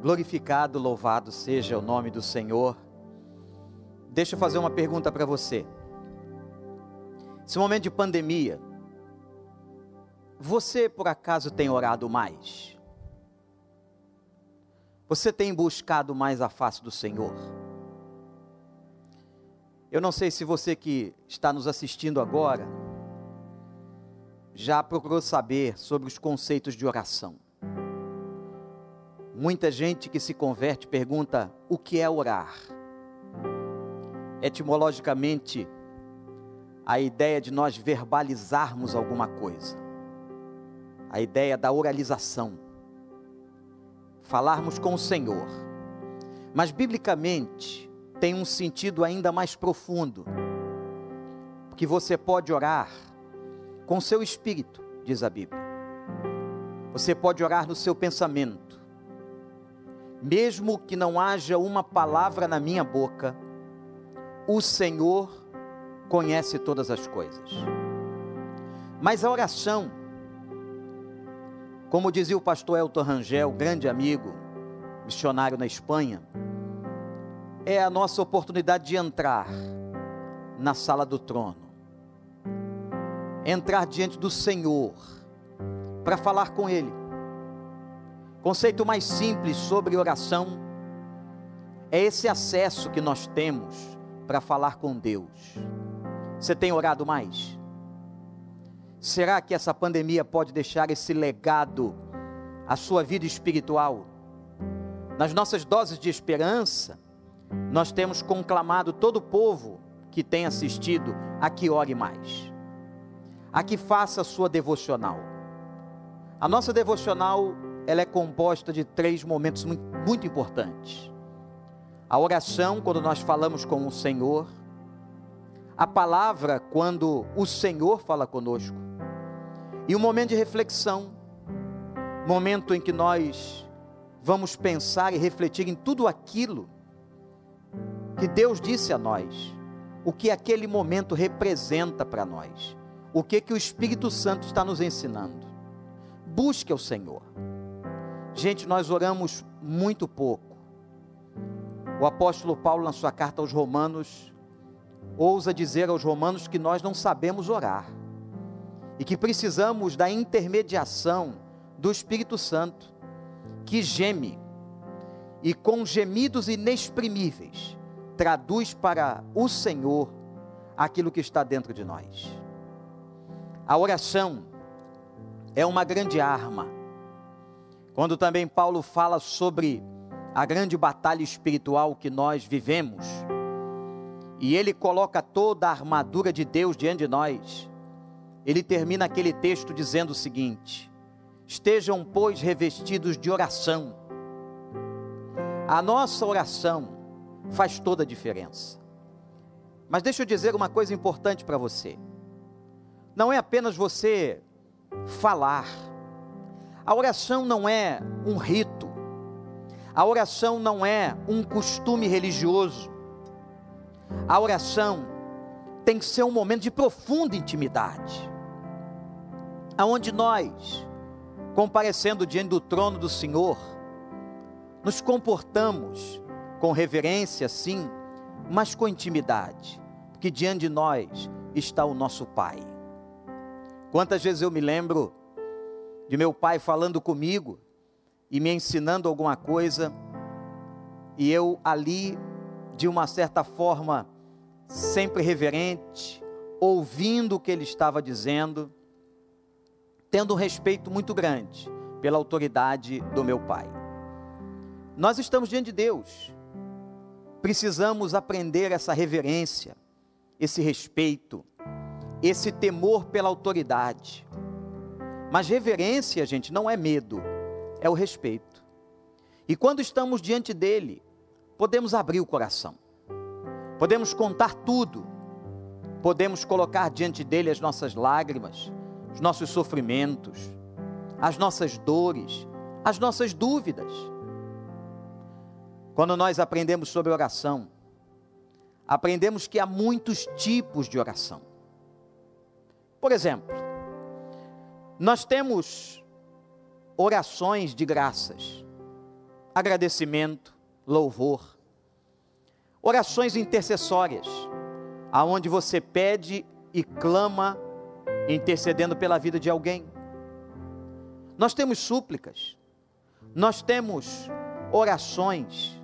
Glorificado, louvado seja o nome do Senhor. Deixa eu fazer uma pergunta para você. Esse momento de pandemia, você por acaso tem orado mais? Você tem buscado mais a face do Senhor? Eu não sei se você que está nos assistindo agora já procurou saber sobre os conceitos de oração. Muita gente que se converte pergunta o que é orar. Etimologicamente, a ideia de nós verbalizarmos alguma coisa, a ideia da oralização, falarmos com o Senhor. Mas, biblicamente, tem um sentido ainda mais profundo, porque você pode orar com seu espírito, diz a Bíblia. Você pode orar no seu pensamento. Mesmo que não haja uma palavra na minha boca, o Senhor conhece todas as coisas. Mas a oração, como dizia o pastor Elton Rangel, grande amigo, missionário na Espanha, é a nossa oportunidade de entrar na sala do trono, entrar diante do Senhor, para falar com Ele. Conceito mais simples sobre oração é esse acesso que nós temos para falar com Deus. Você tem orado mais? Será que essa pandemia pode deixar esse legado à sua vida espiritual? Nas nossas doses de esperança, nós temos conclamado todo o povo que tem assistido a que ore mais, a que faça a sua devocional. A nossa devocional ela é composta de três momentos muito, muito importantes: a oração, quando nós falamos com o Senhor, a palavra, quando o Senhor fala conosco, e o momento de reflexão, momento em que nós vamos pensar e refletir em tudo aquilo que Deus disse a nós, o que aquele momento representa para nós, o que que o Espírito Santo está nos ensinando. Busque o Senhor. Gente, nós oramos muito pouco. O apóstolo Paulo, na sua carta aos Romanos, ousa dizer aos Romanos que nós não sabemos orar e que precisamos da intermediação do Espírito Santo, que geme e com gemidos inexprimíveis traduz para o Senhor aquilo que está dentro de nós. A oração é uma grande arma. Quando também Paulo fala sobre a grande batalha espiritual que nós vivemos, e ele coloca toda a armadura de Deus diante de nós, ele termina aquele texto dizendo o seguinte: Estejam, pois, revestidos de oração. A nossa oração faz toda a diferença. Mas deixa eu dizer uma coisa importante para você. Não é apenas você falar. A oração não é um rito. A oração não é um costume religioso. A oração tem que ser um momento de profunda intimidade. Aonde nós, comparecendo diante do trono do Senhor, nos comportamos com reverência, sim, mas com intimidade, porque diante de nós está o nosso Pai. Quantas vezes eu me lembro de meu pai falando comigo e me ensinando alguma coisa, e eu ali, de uma certa forma, sempre reverente, ouvindo o que ele estava dizendo, tendo um respeito muito grande pela autoridade do meu pai. Nós estamos diante de Deus, precisamos aprender essa reverência, esse respeito, esse temor pela autoridade. Mas reverência, gente, não é medo, é o respeito. E quando estamos diante dele, podemos abrir o coração, podemos contar tudo, podemos colocar diante dele as nossas lágrimas, os nossos sofrimentos, as nossas dores, as nossas dúvidas. Quando nós aprendemos sobre oração, aprendemos que há muitos tipos de oração. Por exemplo, nós temos orações de graças. agradecimento, louvor. Orações intercessórias, aonde você pede e clama intercedendo pela vida de alguém. Nós temos súplicas, nós temos orações,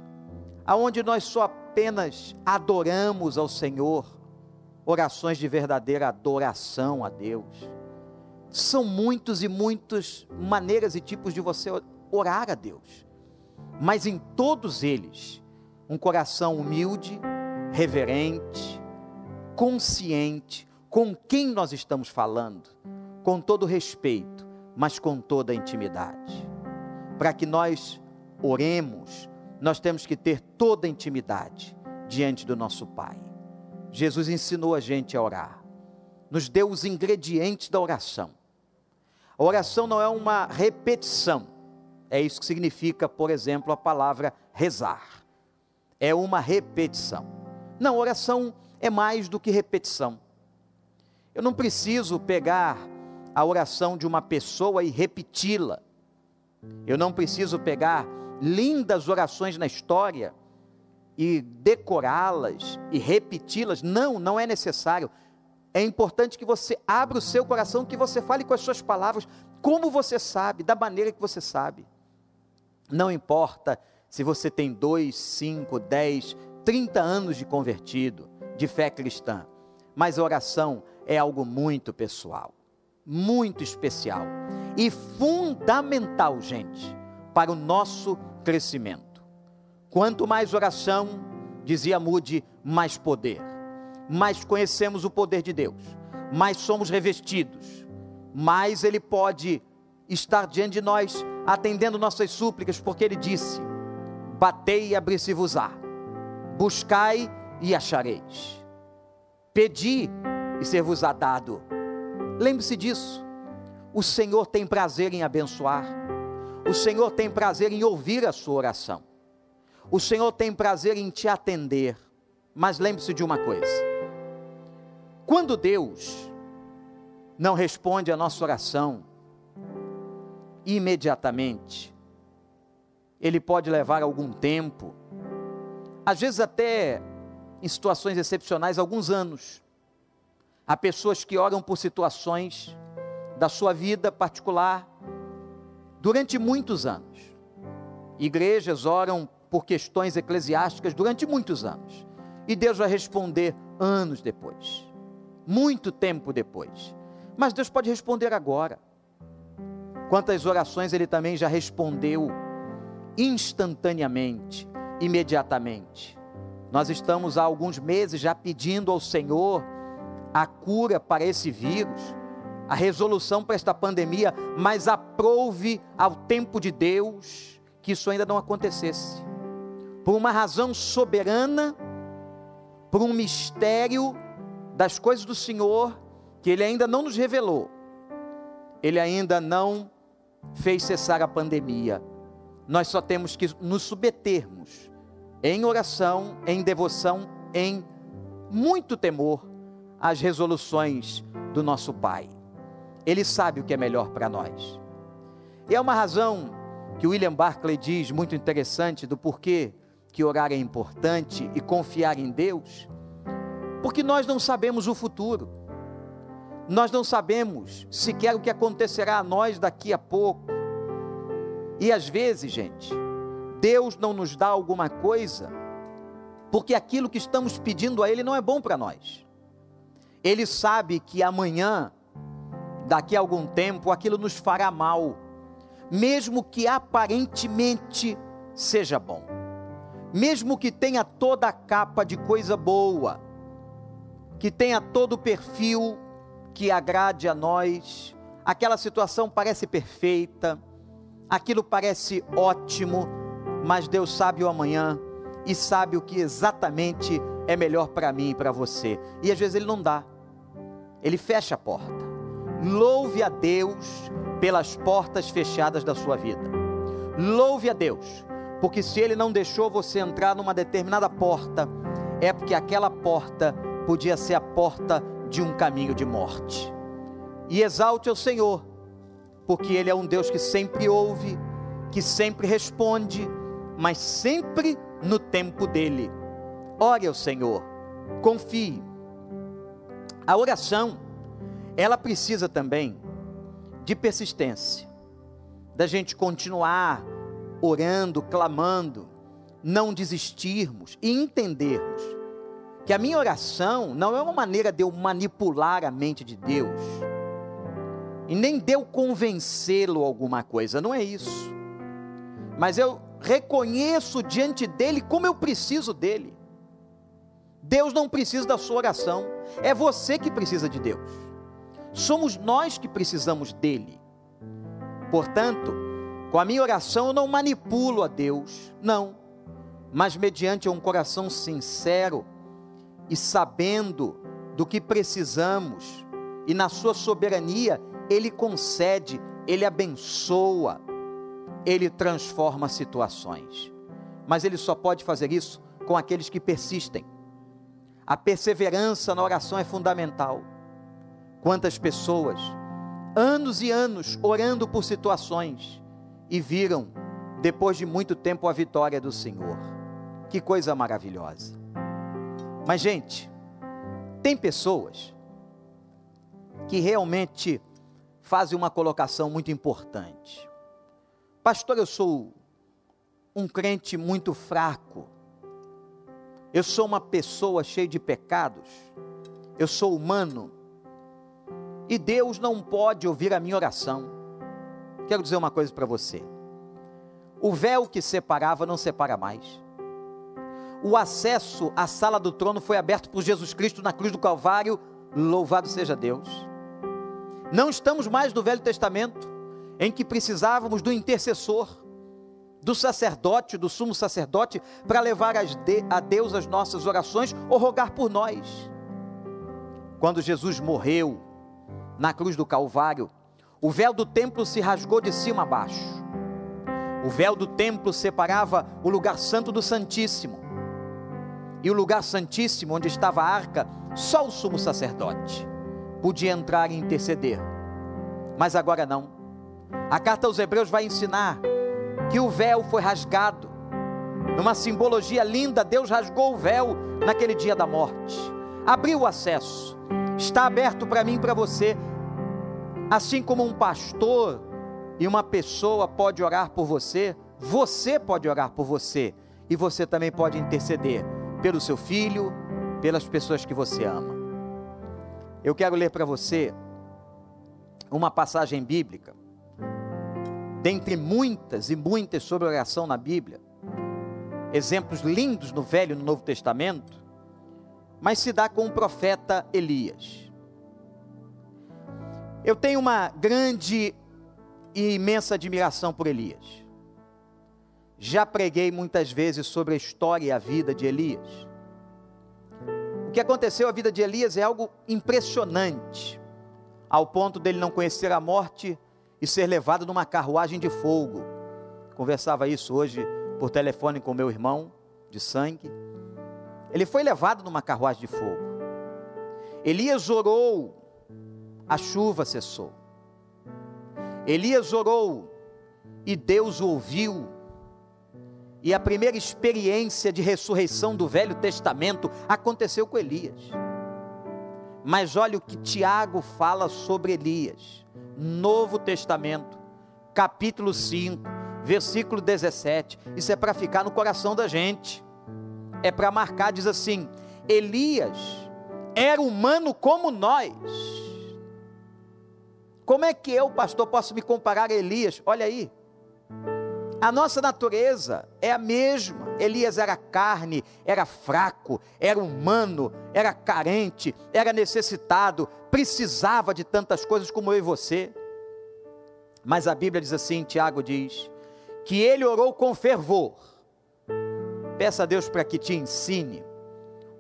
aonde nós só apenas adoramos ao Senhor, orações de verdadeira adoração a Deus. São muitos e muitas maneiras e tipos de você orar a Deus, mas em todos eles, um coração humilde, reverente, consciente com quem nós estamos falando, com todo respeito, mas com toda intimidade. Para que nós oremos, nós temos que ter toda intimidade diante do nosso Pai. Jesus ensinou a gente a orar, nos deu os ingredientes da oração. A oração não é uma repetição, é isso que significa, por exemplo, a palavra rezar. É uma repetição. Não, oração é mais do que repetição. Eu não preciso pegar a oração de uma pessoa e repeti-la. Eu não preciso pegar lindas orações na história e decorá-las e repeti-las. Não, não é necessário. É importante que você abra o seu coração, que você fale com as suas palavras, como você sabe, da maneira que você sabe. Não importa se você tem dois, cinco, dez, trinta anos de convertido, de fé cristã, mas a oração é algo muito pessoal, muito especial e fundamental, gente, para o nosso crescimento. Quanto mais oração, dizia Mude, mais poder. Mais conhecemos o poder de Deus, mais somos revestidos, mais Ele pode estar diante de nós, atendendo nossas súplicas, porque Ele disse: Batei e abri-se-vos-á, buscai e achareis, pedi e ser-vos-á dado. Lembre-se disso. O Senhor tem prazer em abençoar, o Senhor tem prazer em ouvir a sua oração, o Senhor tem prazer em te atender. Mas lembre-se de uma coisa: quando Deus não responde a nossa oração, imediatamente. Ele pode levar algum tempo, às vezes até em situações excepcionais, alguns anos. Há pessoas que oram por situações da sua vida particular durante muitos anos. Igrejas oram por questões eclesiásticas durante muitos anos. E Deus vai responder anos depois, muito tempo depois. Mas Deus pode responder agora. Quantas orações ele também já respondeu instantaneamente, imediatamente. Nós estamos há alguns meses já pedindo ao Senhor a cura para esse vírus, a resolução para esta pandemia, mas aprove ao tempo de Deus que isso ainda não acontecesse. Por uma razão soberana, por um mistério das coisas do Senhor que ele ainda não nos revelou. Ele ainda não fez cessar a pandemia. Nós só temos que nos submetermos em oração, em devoção, em muito temor às resoluções do nosso Pai. Ele sabe o que é melhor para nós. E é uma razão que William Barclay diz muito interessante do porquê que orar é importante e confiar em Deus, porque nós não sabemos o futuro. Nós não sabemos sequer o que acontecerá a nós daqui a pouco. E às vezes, gente, Deus não nos dá alguma coisa porque aquilo que estamos pedindo a Ele não é bom para nós. Ele sabe que amanhã, daqui a algum tempo, aquilo nos fará mal, mesmo que aparentemente seja bom, mesmo que tenha toda a capa de coisa boa, que tenha todo o perfil que agrade a nós, aquela situação parece perfeita, aquilo parece ótimo, mas Deus sabe o amanhã e sabe o que exatamente é melhor para mim e para você. E às vezes Ele não dá, Ele fecha a porta. Louve a Deus pelas portas fechadas da sua vida. Louve a Deus, porque se Ele não deixou você entrar numa determinada porta, é porque aquela porta podia ser a porta de um caminho de morte. E exalte ao Senhor, porque Ele é um Deus que sempre ouve, que sempre responde, mas sempre no tempo dele. Ore ao Senhor, confie. A oração, ela precisa também de persistência, da gente continuar orando, clamando, não desistirmos e entendermos que a minha oração não é uma maneira de eu manipular a mente de Deus e nem de eu convencê-lo alguma coisa, não é isso. Mas eu reconheço diante dele como eu preciso dele. Deus não precisa da sua oração, é você que precisa de Deus. Somos nós que precisamos dele. Portanto, com a minha oração eu não manipulo a Deus, não, mas mediante um coração sincero e sabendo do que precisamos, e na sua soberania, Ele concede, Ele abençoa, Ele transforma situações. Mas Ele só pode fazer isso com aqueles que persistem. A perseverança na oração é fundamental. Quantas pessoas, anos e anos, orando por situações e viram, depois de muito tempo, a vitória do Senhor. Que coisa maravilhosa. Mas, gente, tem pessoas que realmente fazem uma colocação muito importante. Pastor, eu sou um crente muito fraco. Eu sou uma pessoa cheia de pecados. Eu sou humano. E Deus não pode ouvir a minha oração. Quero dizer uma coisa para você. O véu que separava não separa mais o acesso à sala do trono foi aberto por Jesus Cristo na cruz do Calvário. Louvado seja Deus. Não estamos mais no Velho Testamento, em que precisávamos do intercessor, do sacerdote, do sumo sacerdote, para levar a Deus as nossas orações ou rogar por nós. Quando Jesus morreu na cruz do Calvário, o véu do templo se rasgou de cima a baixo. O véu do templo separava o lugar santo do Santíssimo e o lugar santíssimo onde estava a arca, só o sumo sacerdote podia entrar e interceder. Mas agora não. A carta aos Hebreus vai ensinar que o véu foi rasgado. Numa simbologia linda, Deus rasgou o véu naquele dia da morte. Abriu o acesso. Está aberto para mim e para você. Assim como um pastor e uma pessoa pode orar por você, você pode orar por você e você também pode interceder pelo seu filho, pelas pessoas que você ama. Eu quero ler para você uma passagem bíblica, dentre muitas e muitas sobre oração na Bíblia, exemplos lindos no Velho e no Novo Testamento, mas se dá com o profeta Elias. Eu tenho uma grande e imensa admiração por Elias. Já preguei muitas vezes sobre a história e a vida de Elias. O que aconteceu à vida de Elias é algo impressionante, ao ponto dele não conhecer a morte e ser levado numa carruagem de fogo. Conversava isso hoje por telefone com meu irmão de sangue. Ele foi levado numa carruagem de fogo. Elias orou, a chuva cessou. Elias orou e Deus o ouviu e a primeira experiência de ressurreição do Velho Testamento aconteceu com Elias. Mas olha o que Tiago fala sobre Elias. Novo Testamento, capítulo 5, versículo 17. Isso é para ficar no coração da gente. É para marcar, diz assim: Elias era humano como nós. Como é que eu, pastor, posso me comparar a Elias? Olha aí. A nossa natureza é a mesma. Elias era carne, era fraco, era humano, era carente, era necessitado, precisava de tantas coisas como eu e você. Mas a Bíblia diz assim: Tiago diz, que ele orou com fervor. Peça a Deus para que te ensine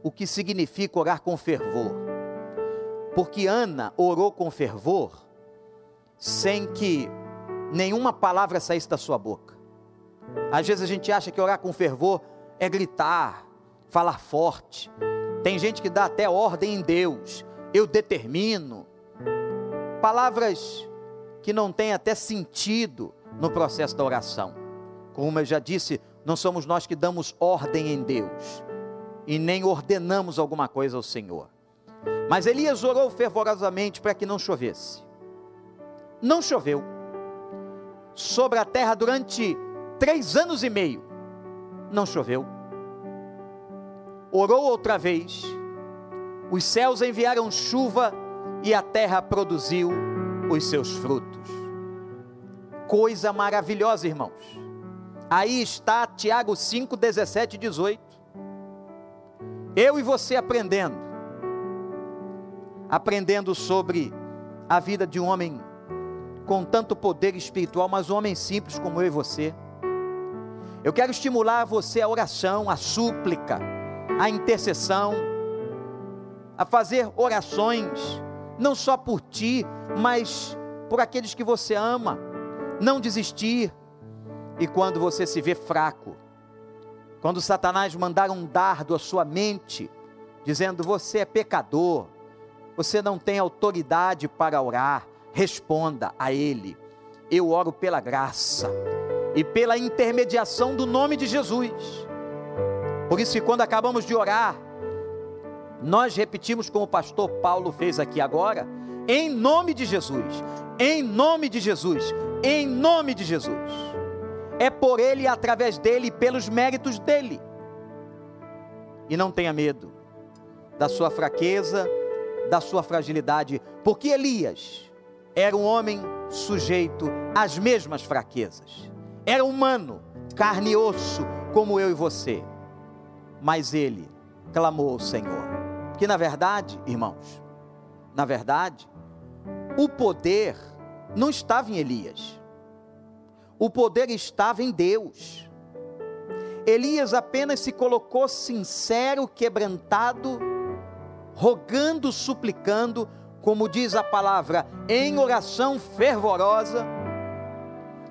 o que significa orar com fervor. Porque Ana orou com fervor sem que nenhuma palavra saísse da sua boca. Às vezes a gente acha que orar com fervor é gritar, falar forte. Tem gente que dá até ordem em Deus. Eu determino. Palavras que não têm até sentido no processo da oração. Como eu já disse Não somos nós que damos ordem em Deus e nem ordenamos alguma coisa ao Senhor. Mas Elias orou fervorosamente para que não chovesse. Não choveu sobre a terra durante três anos e meio. Não choveu. Orou outra vez. Os céus enviaram chuva e a terra produziu os seus frutos. Coisa maravilhosa, irmãos. Aí está Tiago 5, 17 e 18. Eu e você aprendendo. Aprendendo sobre a vida de um homem com tanto poder espiritual, mas um homem simples como eu e você. Eu quero estimular você a oração, a súplica, a intercessão, a fazer orações, não só por ti, mas por aqueles que você ama. Não desistir. E quando você se vê fraco, quando Satanás mandar um dardo à sua mente, dizendo você é pecador, você não tem autoridade para orar, responda a Ele: Eu oro pela graça e pela intermediação do nome de Jesus. Por isso, quando acabamos de orar, nós repetimos como o pastor Paulo fez aqui agora, em nome de Jesus, em nome de Jesus, em nome de Jesus. É por Ele, através dele, pelos méritos dele. E não tenha medo da sua fraqueza, da sua fragilidade, porque Elias, era um homem sujeito às mesmas fraquezas. Era humano, carne e osso, como eu e você. Mas ele clamou ao Senhor. Que na verdade, irmãos, na verdade, o poder não estava em Elias. O poder estava em Deus. Elias apenas se colocou sincero, quebrantado, rogando, suplicando como diz a palavra, em oração fervorosa.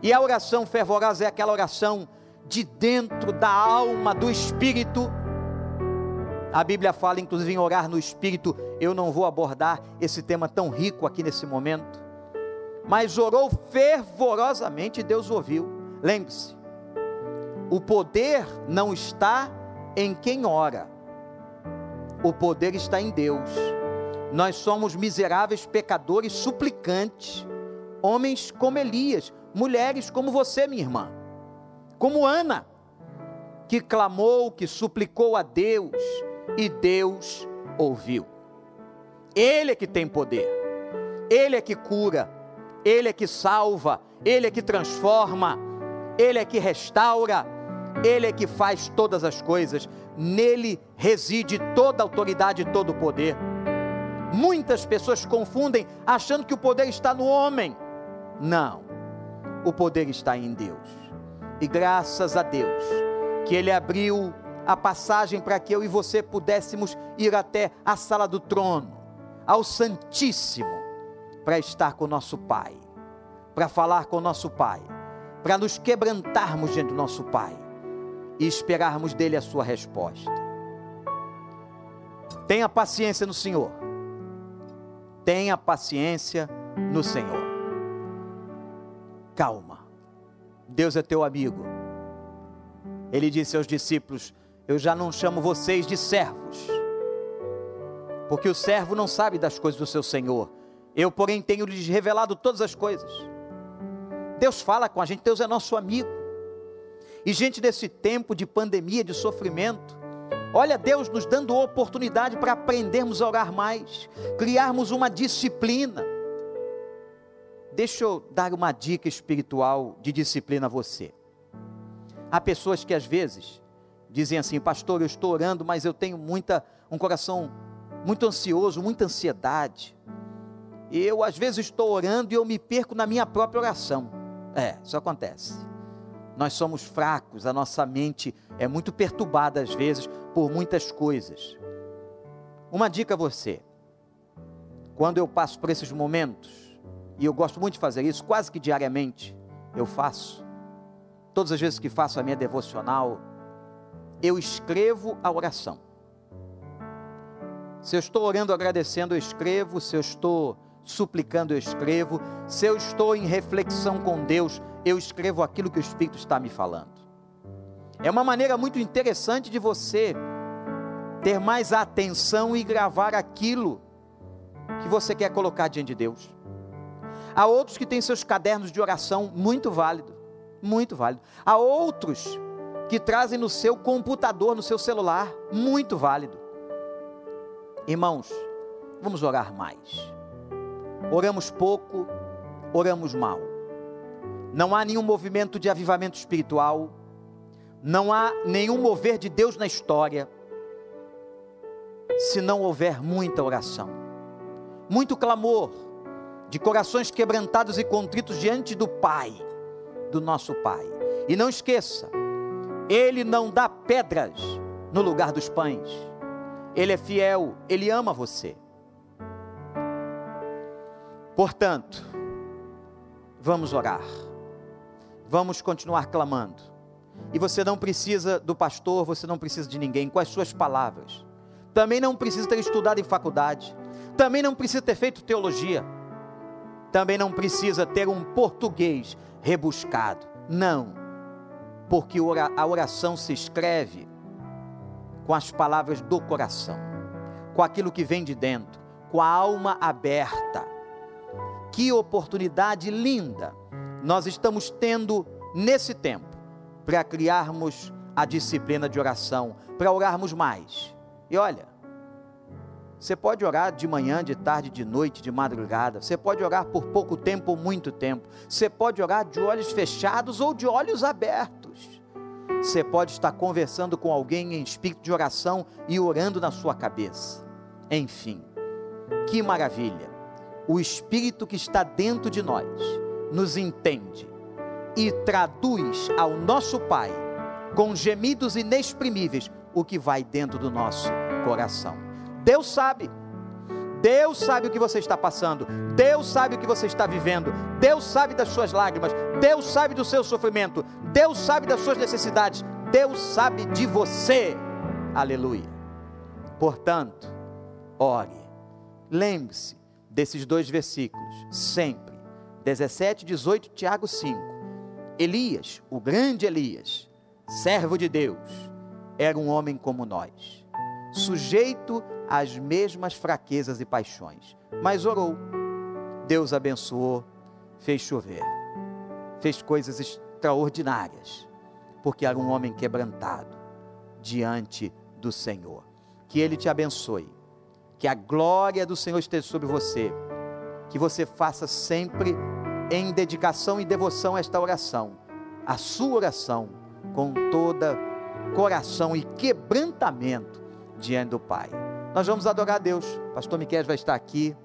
E a oração fervorosa é aquela oração de dentro da alma, do espírito. A Bíblia fala inclusive em orar no espírito. Eu não vou abordar esse tema tão rico aqui nesse momento. Mas orou fervorosamente e Deus ouviu. Lembre-se, o poder não está em quem ora, o poder está em Deus. Nós somos miseráveis pecadores suplicantes, homens como Elias, mulheres como você, minha irmã, como Ana, que clamou, que suplicou a Deus e Deus ouviu. Ele é que tem poder, Ele é que cura, Ele é que salva, Ele é que transforma, Ele é que restaura, Ele é que faz todas as coisas, nele reside toda a autoridade e todo o poder. Muitas pessoas confundem achando que o poder está no homem. Não, o poder está em Deus. E graças a Deus que Ele abriu a passagem para que eu e você pudéssemos ir até a sala do trono, ao Santíssimo, para estar com nosso Pai, para falar com nosso Pai, para nos quebrantarmos diante do nosso Pai e esperarmos dele a sua resposta. Tenha paciência no Senhor Tenha paciência no Senhor. Calma. Deus é teu amigo. Ele disse aos discípulos: Eu já não chamo vocês de servos, porque o servo não sabe das coisas do seu Senhor. Eu, porém, tenho lhes revelado todas as coisas. Deus fala com a gente, Deus é nosso amigo. E, gente, nesse tempo de pandemia, de sofrimento, Olha, Deus nos dando oportunidade para aprendermos a orar mais, criarmos uma disciplina. Deixa eu dar uma dica espiritual de disciplina a você. Há pessoas que às vezes dizem assim, pastor, eu estou orando, mas eu tenho muita, um coração muito ansioso, muita ansiedade. Eu às vezes estou orando e eu me perco na minha própria oração. É, isso acontece. Nós somos fracos, a nossa mente é muito perturbada às vezes por muitas coisas. Uma dica a você: quando eu passo por esses momentos, e eu gosto muito de fazer isso, quase que diariamente eu faço, todas as vezes que faço a minha devocional, eu escrevo a oração. Se eu estou orando, agradecendo, eu escrevo. Se eu estou suplicando, eu escrevo. Se eu estou em reflexão com Deus, eu escrevo aquilo que o Espírito está me falando. É uma maneira muito interessante de você ter mais atenção e gravar aquilo que você quer colocar diante de Deus. Há outros que têm seus cadernos de oração muito válido, muito válido. Há outros que trazem no seu computador, no seu celular, muito válido. Irmãos, vamos orar mais. Oramos pouco, oramos mal. Não há nenhum movimento de avivamento espiritual, não há nenhum mover de Deus na história, se não houver muita oração, muito clamor, de corações quebrantados e contritos diante do Pai, do nosso Pai. E não esqueça, Ele não dá pedras no lugar dos pães, Ele é fiel, Ele ama você. Portanto, vamos orar, vamos continuar clamando. E você não precisa do pastor, você não precisa de ninguém, com as suas palavras. Também não precisa ter estudado em faculdade, também não precisa ter feito teologia, também não precisa ter um português rebuscado. Não, porque a oração se escreve com as palavras do coração, com aquilo que vem de dentro, com a alma aberta que oportunidade linda nós estamos tendo nesse tempo para criarmos a disciplina de oração, para orarmos mais. E olha, você pode orar de manhã, de tarde, de noite, de madrugada. Você pode orar por pouco tempo ou muito tempo. Você pode orar de olhos fechados ou de olhos abertos. Você pode estar conversando com alguém em espírito de oração e orando na sua cabeça. Enfim, que maravilha! o Espírito que está dentro de nós nos entende e traduz ao nosso Pai, com gemidos inexprimíveis, o que vai dentro do nosso coração. Deus sabe. Deus sabe o que você está passando, Deus sabe o que você está vivendo, Deus sabe das suas lágrimas, Deus sabe do seu sofrimento, Deus sabe das suas necessidades, Deus sabe de você. Aleluia. Portanto, ore. Lembre-se, desses dois versículos, sempre. 17, 18, Tiago 5. Elias, o grande Elias, servo de Deus, era um homem como nós, sujeito às mesmas fraquezas e paixões, mas orou. Deus abençoou, fez chover, fez coisas extraordinárias, porque era um homem quebrantado diante do Senhor. Que Ele te abençoe. Que a glória do Senhor esteja sobre você, que você faça sempre em dedicação e devoção esta oração, a sua oração, com toda coração e quebrantamento diante do Pai. Nós vamos adorar a Deus, Pastor Miquel vai estar aqui,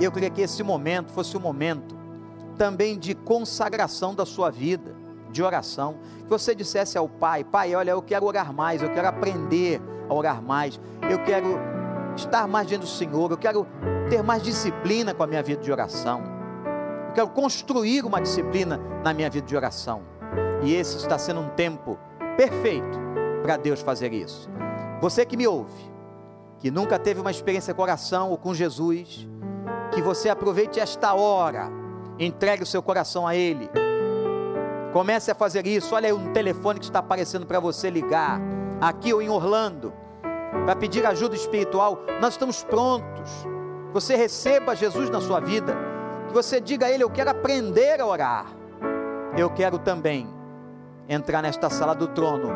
e eu queria que esse momento fosse um momento também de consagração da sua vida, de oração, que você dissesse ao Pai: Pai, olha, eu quero orar mais, eu quero aprender a orar mais, eu quero estar mais diante do Senhor, eu quero ter mais disciplina com a minha vida de oração. Eu quero construir uma disciplina na minha vida de oração. E esse está sendo um tempo perfeito para Deus fazer isso. Você que me ouve, que nunca teve uma experiência com oração ou com Jesus, que você aproveite esta hora, entregue o seu coração a Ele. Comece a fazer isso. Olha aí um telefone que está aparecendo para você ligar, aqui ou em Orlando para pedir ajuda espiritual, nós estamos prontos. Você receba Jesus na sua vida, que você diga a Ele: Eu quero aprender a orar. Eu quero também entrar nesta sala do trono,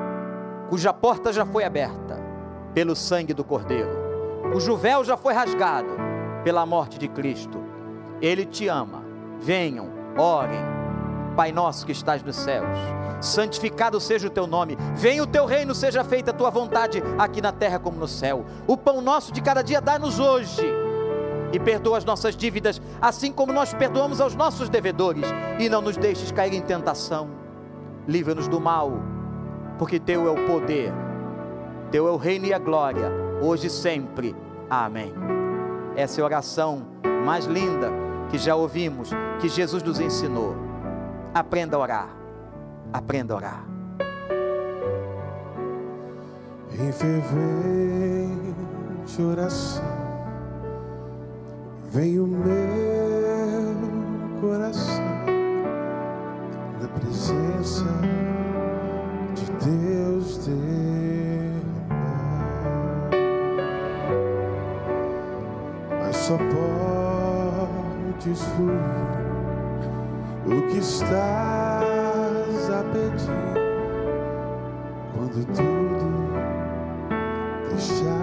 cuja porta já foi aberta pelo sangue do Cordeiro, cujo véu já foi rasgado pela morte de Cristo. Ele te ama. Venham, orem. Pai nosso que estás nos céus santificado seja o teu nome, venha o teu reino, seja feita a tua vontade, aqui na terra como no céu. O pão nosso de cada dia dá-nos hoje. E perdoa as nossas dívidas, assim como nós perdoamos aos nossos devedores. E não nos deixes cair em tentação. Livra-nos do mal, porque teu é o poder, teu é o reino e a glória, hoje e sempre. Amém. Essa é a oração mais linda que já ouvimos, que Jesus nos ensinou. Aprenda a orar Aprenda a orar. Em fervente oração vem o meu coração na presença de só pode fluir o que estás a pedir quando tudo deixar.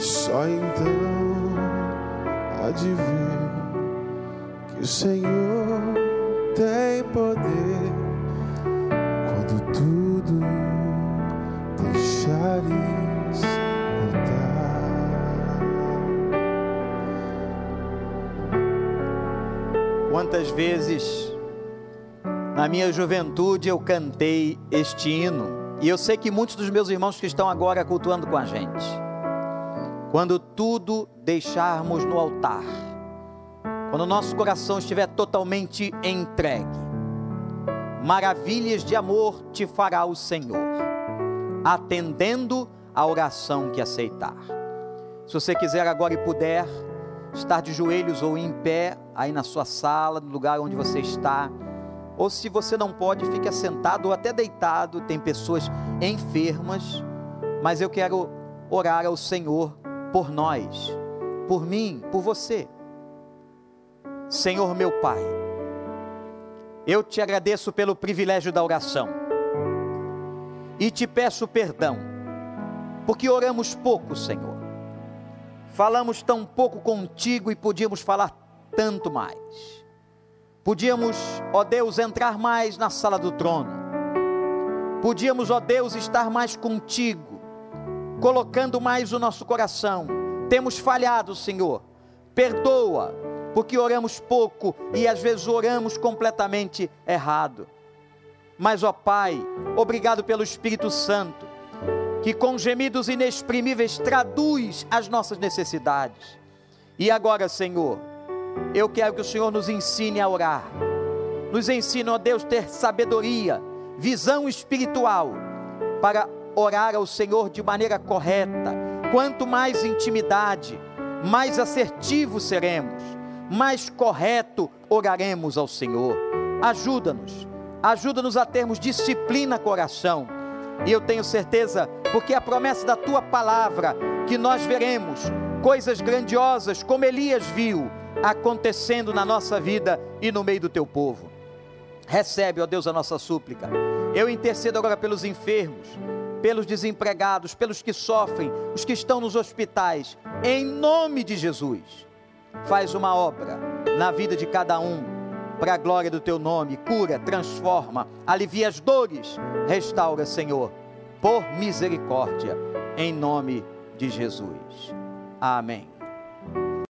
Só então há de ver que o Senhor tem poder quando tudo deixares notar. Quantas vezes na minha juventude eu cantei este hino, e eu sei que muitos dos meus irmãos que estão agora cultuando com a gente, quando tudo deixarmos no altar, quando o nosso coração estiver totalmente entregue, maravilhas de amor te fará o Senhor, atendendo a oração que aceitar. Se você quiser agora e puder, estar de joelhos ou em pé aí na sua sala, no lugar onde você está, ou se você não pode, fique assentado ou até deitado. Tem pessoas enfermas, mas eu quero orar ao Senhor por nós, por mim, por você. Senhor meu Pai, eu te agradeço pelo privilégio da oração e te peço perdão, porque oramos pouco, Senhor. Falamos tão pouco contigo e podíamos falar tanto mais. Podíamos, ó Deus, entrar mais na sala do trono. Podíamos, ó Deus, estar mais contigo, colocando mais o nosso coração. Temos falhado, Senhor. Perdoa, porque oramos pouco e às vezes oramos completamente errado. Mas, ó Pai, obrigado pelo Espírito Santo, que com gemidos inexprimíveis traduz as nossas necessidades. E agora, Senhor, eu quero que o Senhor nos ensine a orar. Nos ensine, ó Deus, ter sabedoria, visão espiritual para orar ao Senhor de maneira correta. Quanto mais intimidade, mais assertivos seremos, mais correto oraremos ao Senhor. Ajuda-nos, ajuda-nos a termos disciplina coração. E eu tenho certeza, porque é a promessa da tua palavra, que nós veremos coisas grandiosas, como Elias viu, acontecendo na nossa vida e no meio do teu povo. Recebe, ó Deus, a nossa súplica. Eu intercedo agora pelos enfermos, pelos desempregados, pelos que sofrem, os que estão nos hospitais, em nome de Jesus. Faz uma obra na vida de cada um, para a glória do teu nome. Cura, transforma, alivia as dores, restaura, Senhor, por misericórdia, em nome de Jesus. Amém.